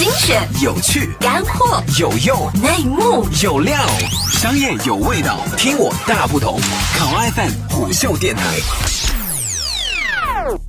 精选、有趣、干货、有用、内幕、有料，商业有味道，听我大不同。考拉 FM 虎嗅电台。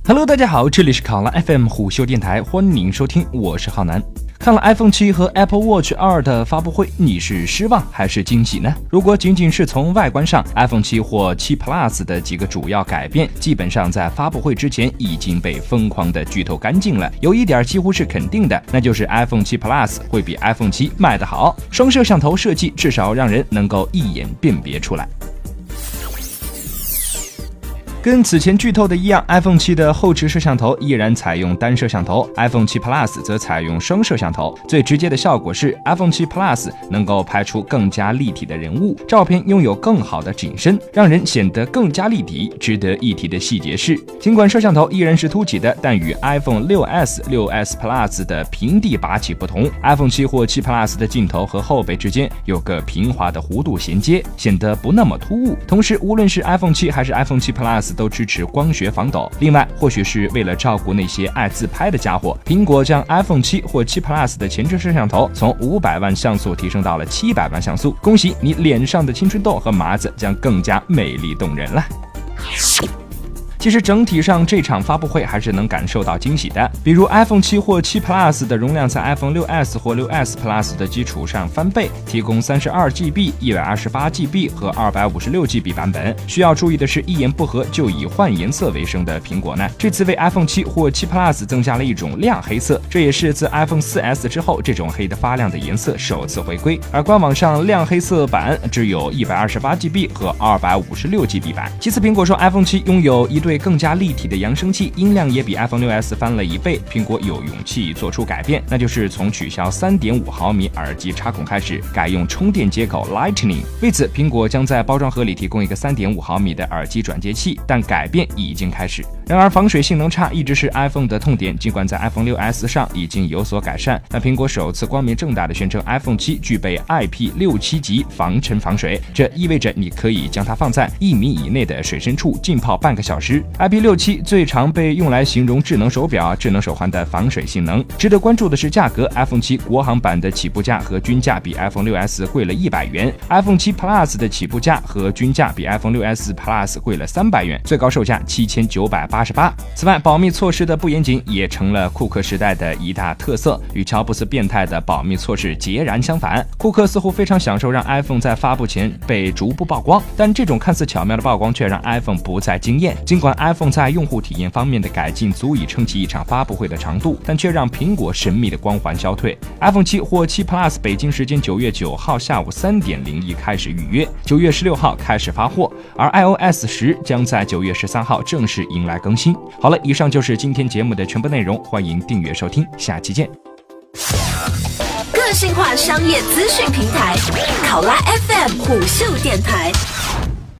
Hello，大家好，这里是考拉 FM 虎嗅电台，欢迎您收听，我是浩南。看了 iPhone 七和 Apple Watch 二的发布会，你是失望还是惊喜呢？如果仅仅是从外观上，iPhone 七或七 Plus 的几个主要改变，基本上在发布会之前已经被疯狂的剧透干净了。有一点几乎是肯定的，那就是 iPhone 七 Plus 会比 iPhone 七卖得好。双摄像头设计至少让人能够一眼辨别出来。跟此前剧透的一样，iPhone 七的后置摄像头依然采用单摄像头，iPhone 七 Plus 则采用双摄像头。最直接的效果是，iPhone 七 Plus 能够拍出更加立体的人物，照片拥有更好的景深，让人显得更加立体。值得一提的细节是，尽管摄像头依然是凸起的，但与 iPhone 6s、6s Plus 的平地拔起不同，iPhone 七或七 Plus 的镜头和后背之间有个平滑的弧度衔接，显得不那么突兀。同时，无论是 iPhone 七还是 iPhone 七 Plus。都支持光学防抖。另外，或许是为了照顾那些爱自拍的家伙，苹果将 iPhone 七或七 Plus 的前置摄像头从五百万像素提升到了七百万像素。恭喜你，脸上的青春痘和麻子将更加美丽动人了。其实整体上这场发布会还是能感受到惊喜的，比如 iPhone 七或七 Plus 的容量在 iPhone 六 S 或六 S Plus 的基础上翻倍，提供三十二 GB、一百二十八 GB 和二百五十六 GB 版本。需要注意的是，一言不合就以换颜色为生的苹果呢，这次为 iPhone 七或七 Plus 增加了一种亮黑色，这也是自 iPhone 四 S 之后这种黑的发亮的颜色首次回归。而官网上亮黑色版只有一百二十八 GB 和二百五十六 GB 版。其次，苹果说 iPhone 七拥有一对。更加立体的扬声器，音量也比 iPhone 6s 翻了一倍。苹果有勇气做出改变，那就是从取消3.5毫米耳机插孔开始，改用充电接口 Lightning。为此，苹果将在包装盒里提供一个3.5毫米的耳机转接器，但改变已经开始。然而，防水性能差一直是 iPhone 的痛点。尽管在 iPhone 6s 上已经有所改善，但苹果首次光明正大的宣称 iPhone 7具备 IP67 级防尘防水，这意味着你可以将它放在一米以内的水深处浸泡半个小时。IP 六七最常被用来形容智能手表、智能手环的防水性能。值得关注的是价格，iPhone 七国行版的起步价和均价比 iPhone 6s 贵了一百元，iPhone 七 Plus 的起步价和均价比 iPhone 6s Plus 贵了三百元，最高售价七千九百八二十八。此外，保密措施的不严谨也成了库克时代的一大特色，与乔布斯变态的保密措施截然相反。库克似乎非常享受让 iPhone 在发布前被逐步曝光，但这种看似巧妙的曝光却让 iPhone 不再惊艳。尽管 iPhone 在用户体验方面的改进足以撑起一场发布会的长度，但却让苹果神秘的光环消退。iPhone 七或七 Plus 北京时间九月九号下午三点零一开始预约，九月十六号开始发货，而 iOS 十将在九月十三号正式迎来更新。好了，以上就是今天节目的全部内容，欢迎订阅收听，下期见。个性化商业资讯平台，考拉 FM 虎嗅电台。